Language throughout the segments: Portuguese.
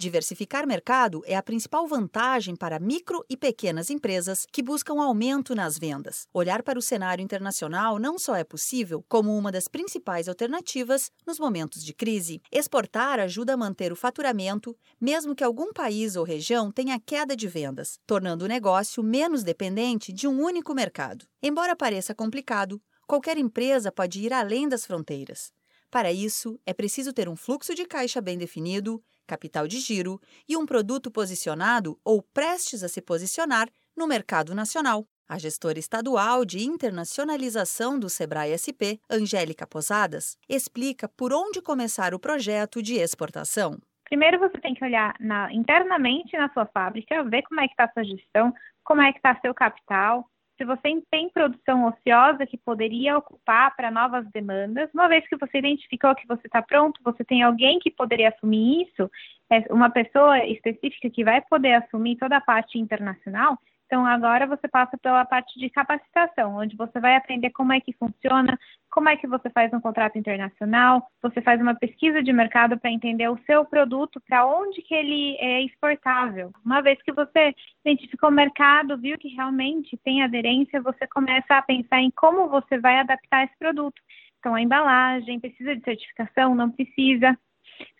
Diversificar mercado é a principal vantagem para micro e pequenas empresas que buscam aumento nas vendas. Olhar para o cenário internacional não só é possível, como uma das principais alternativas nos momentos de crise. Exportar ajuda a manter o faturamento, mesmo que algum país ou região tenha queda de vendas, tornando o negócio menos dependente de um único mercado. Embora pareça complicado, qualquer empresa pode ir além das fronteiras. Para isso, é preciso ter um fluxo de caixa bem definido, capital de giro e um produto posicionado ou prestes a se posicionar no mercado nacional. A gestora estadual de internacionalização do Sebrae SP, Angélica Posadas, explica por onde começar o projeto de exportação. Primeiro você tem que olhar na, internamente na sua fábrica, ver como é que está a sua gestão, como é que está seu capital, se você tem produção ociosa que poderia ocupar para novas demandas, uma vez que você identificou que você está pronto, você tem alguém que poderia assumir isso, é uma pessoa específica que vai poder assumir toda a parte internacional, então, agora você passa pela parte de capacitação, onde você vai aprender como é que funciona, como é que você faz um contrato internacional, você faz uma pesquisa de mercado para entender o seu produto, para onde que ele é exportável. Uma vez que você identificou o mercado, viu que realmente tem aderência, você começa a pensar em como você vai adaptar esse produto. Então, a embalagem, precisa de certificação? Não precisa.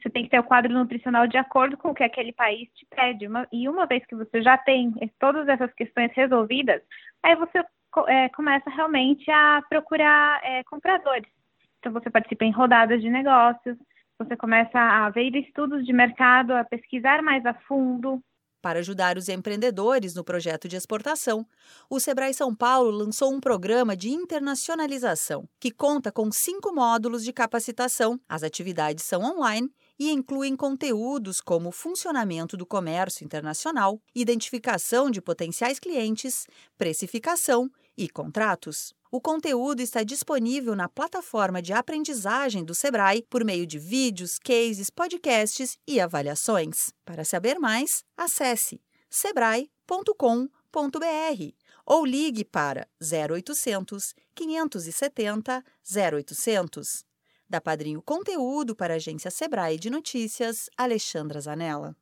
Você tem que ter o quadro nutricional de acordo com o que aquele país te pede. Uma, e uma vez que você já tem todas essas questões resolvidas, aí você é, começa realmente a procurar é, compradores. Então, você participa em rodadas de negócios, você começa a ver estudos de mercado, a pesquisar mais a fundo, para ajudar os empreendedores no projeto de exportação, o Sebrae São Paulo lançou um programa de internacionalização que conta com cinco módulos de capacitação. As atividades são online e incluem conteúdos como funcionamento do comércio internacional, identificação de potenciais clientes, precificação e contratos. O conteúdo está disponível na plataforma de aprendizagem do Sebrae por meio de vídeos, cases, podcasts e avaliações. Para saber mais, acesse sebrae.com.br ou ligue para 0800 570 0800. Da Padrinho Conteúdo para a agência Sebrae de Notícias, Alexandra Zanella.